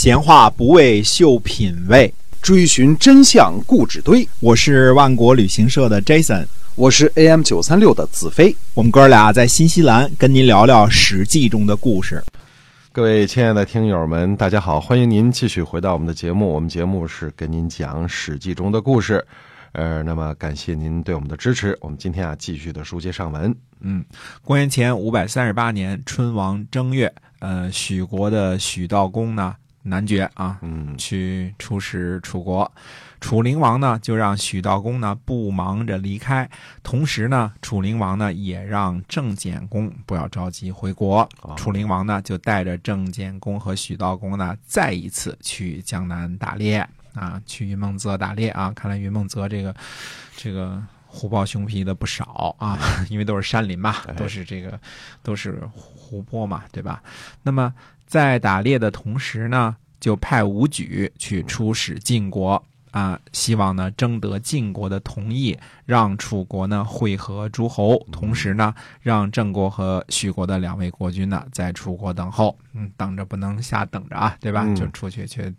闲话不为秀品味，追寻真相故纸堆。我是万国旅行社的 Jason，我是 AM 九三六的子飞。我们哥俩在新西兰跟您聊聊《史记》中的故事。各位亲爱的听友们，大家好，欢迎您继续回到我们的节目。我们节目是跟您讲《史记》中的故事。呃，那么感谢您对我们的支持。我们今天啊，继续的书接上文。嗯，公元前五百三十八年春王正月，呃，许国的许道公呢男爵啊，嗯，去出使楚国。楚灵王呢就让许道公呢不忙着离开，同时呢，楚灵王呢也让郑简公不要着急回国。哦楚灵王呢就带着郑简公和许道公呢再一次去江南打猎啊，去云梦泽打猎啊。看来云梦泽这个这个虎豹熊皮的不少啊，因为都是山林嘛，哎都是这个都是湖泊嘛，对吧？那么在打猎的同时呢，就派武举去出使晋国。啊，希望呢征得晋国的同意，让楚国呢会合诸侯，同时呢让郑国和许国的两位国君呢在楚国等候。嗯，等着不能瞎等着啊，对吧？嗯就出去去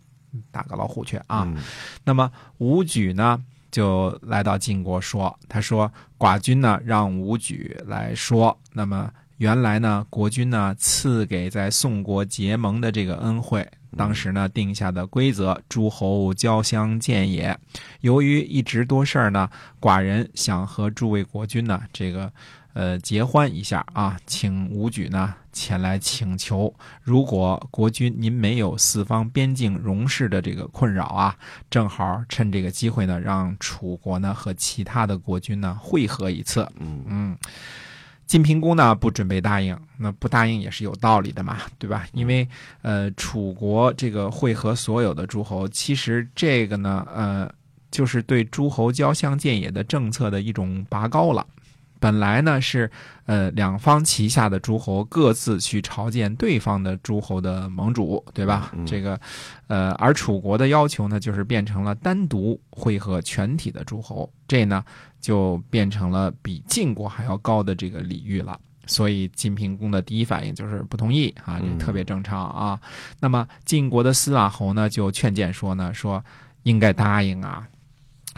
打个老虎去啊。嗯那么武举呢，就来到晋国说，他说寡君呢让武举来说，那么原来呢国君呢赐给在宋国结盟的这个恩惠。当时呢定下的规则，诸侯交相见也。由于一直多事儿呢，寡人想和诸位国君呢，这个呃结欢一下啊，请武举呢前来请求。如果国君您没有四方边境戎事的这个困扰啊，正好趁这个机会呢，让楚国呢和其他的国君呢会合一次。嗯嗯，晋平公呢不准备答应，那不答应也是有道理的嘛，对吧？因为呃，楚国这个会合所有的诸侯，其实这个呢，呃，就是对诸侯交相见也的政策的一种拔高了。本来呢是呃两方旗下的诸侯各自去朝见对方的诸侯的盟主，对吧？嗯这个呃，而楚国的要求呢，就是变成了单独会合全体的诸侯，这呢就变成了比晋国还要高的这个礼遇了。所以晋平公的第一反应就是不同意啊，这嗯特别正常啊。那么晋国的司马侯呢，就劝谏说呢，说应该答应啊。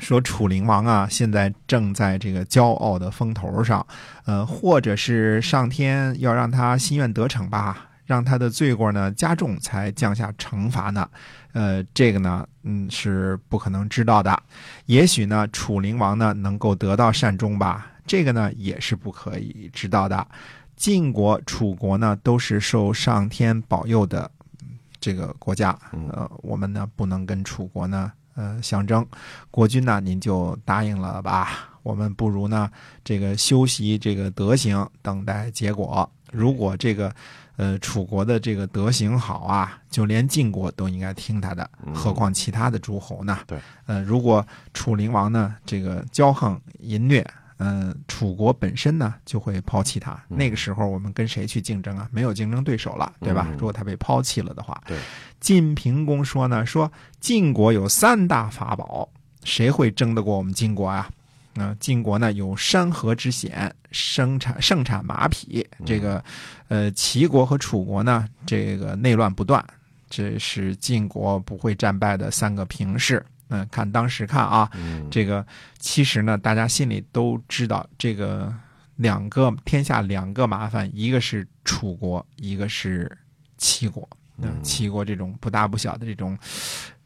说楚灵王啊，现在正在这个骄傲的风头上，呃，或者是上天要让他心愿得逞吧，让他的罪过呢加重，才降下惩罚呢。呃，这个呢，嗯，是不可能知道的。也许呢，楚灵王呢能够得到善终吧，这个呢也是不可以知道的。晋国、楚国呢都是受上天保佑的嗯这个国家，呃，我们呢不能跟楚国呢呃象征。国君呢，您就答应了吧。我们不如呢这个修习这个德行，等待结果。如果这个呃楚国的这个德行好啊，就连晋国都应该听他的，何况其他的诸侯呢？对，呃，如果楚灵王呢这个骄横淫虐，嗯、楚国本身呢就会抛弃他。那个时候我们跟谁去竞争啊？没有竞争对手了，对吧？嗯如果他被抛弃了的话，对。晋平公说呢，说晋国有三大法宝，谁会争得过我们晋国啊？那、晋国呢有山河之险，生产盛产马匹。这个，呃，齐国和楚国呢，这个内乱不断，这是晋国不会战败的三个平势。嗯，看当时看啊，嗯这个其实呢，大家心里都知道，这个两个天下两个麻烦，一个是楚国，一个是齐国。嗯，齐国这种不大不小的这种，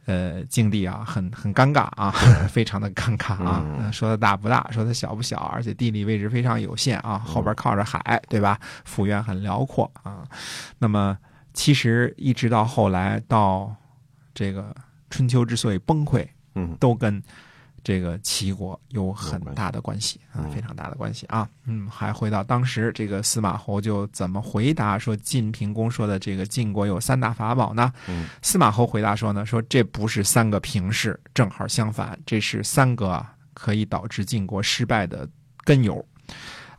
呃，境地啊，很很尴尬啊，非常的尴尬啊。说它大不大，说它小不小，而且地理位置非常有限啊，后边靠着海，对吧？幅员很辽阔啊。那么，其实一直到后来到这个春秋之所以崩溃，嗯都跟这个齐国有很大的关系啊，嗯非常大的关系啊。嗯，还回到当时这个司马侯就怎么回答说晋平公说的这个晋国有三大法宝呢？嗯司马侯回答说呢，说这不是三个平氏，正好相反，这是三个啊可以导致晋国失败的根由。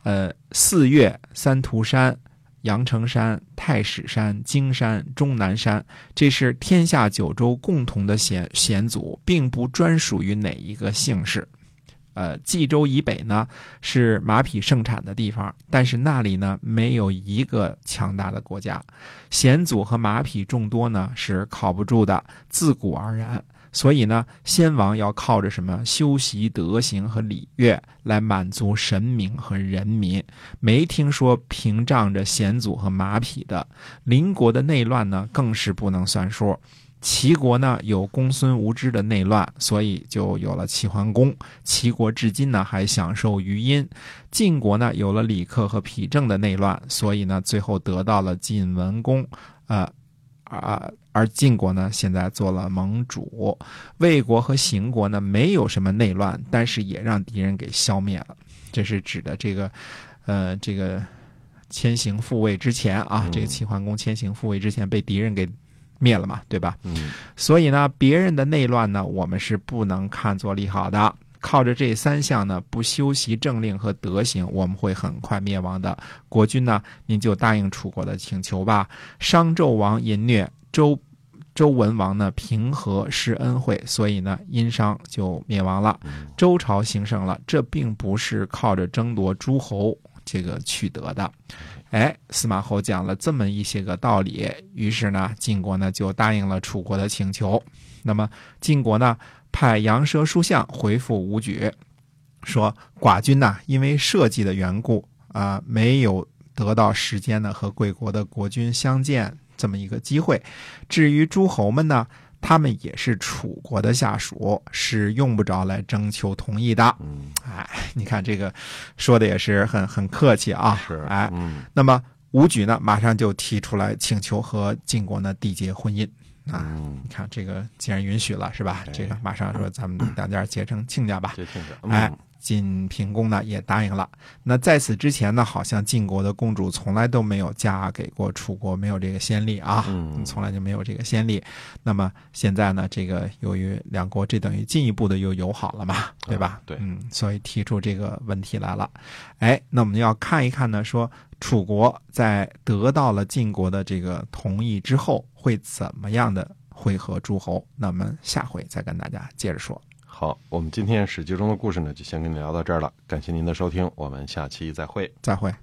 呃，四月、三涂山、阳城山、太史山、荆山、终南山，这是天下九州共同的险险阻，并不专属于哪一个姓氏。呃，冀州以北呢是马匹盛产的地方，但是那里呢没有一个强大的国家，险阻和马匹众多呢是靠不住的，自古而然。所以呢，先王要靠着什么修习德行和礼乐来满足神明和人民，没听说屏障着险阻和马匹的。邻国的内乱呢，更是不能算数。齐国呢有公孙无知的内乱，所以就有了齐桓公。齐国至今呢还享受余荫。晋国呢有了李克和皮正的内乱，所以呢最后得到了晋文公。呃，啊，而晋国呢现在做了盟主。魏国和邢国呢没有什么内乱，但是也让敌人给消灭了。这是指的这个，呃，这个千行复位之前啊，这个齐桓公千行复位之前被敌人给。灭了嘛，对吧？嗯，所以呢，别人的内乱呢，我们是不能看作利好的。靠着这三项呢，不修习政令和德行，我们会很快灭亡的。国君呢，您就答应楚国的请求吧。商纣王淫虐，周周文王呢平和施恩惠，所以呢，殷商就灭亡了，周朝兴盛了。这并不是靠着争夺诸侯这个取得的。哎，司马侯讲了这么一些个道理，于是呢，晋国呢就答应了楚国的请求。那么晋国呢派杨奢书相回复武举，说寡君呐，因为社稷的缘故啊，没有得到时间呢和贵国的国君相见这么一个机会。至于诸侯们呢？他们也是楚国的下属，是用不着来征求同意的。嗯，哎，你看这个说的也是很很客气啊。是，哎，嗯那么武举呢，马上就提出来请求和晋国呢缔结婚姻啊。嗯，你看这个既然允许了，是吧？哎这个马上说咱们大家结成亲家吧。结亲家，哎嗯，晋平公呢也答应了。那在此之前呢，好像晋国的公主从来都没有嫁给过楚国，没有这个先例啊，嗯从来就没有这个先例。那么现在呢，这个由于两国这等于进一步的又友好了嘛，对吧？对嗯，所以提出这个问题来了。哎，那我们要看一看呢，说楚国在得到了晋国的这个同意之后，会怎么样的会合诸侯？那我们下回再跟大家接着说。好，我们今天《史记》中的故事呢，就先跟你聊到这儿了。感谢您的收听，我们下期再会。再会。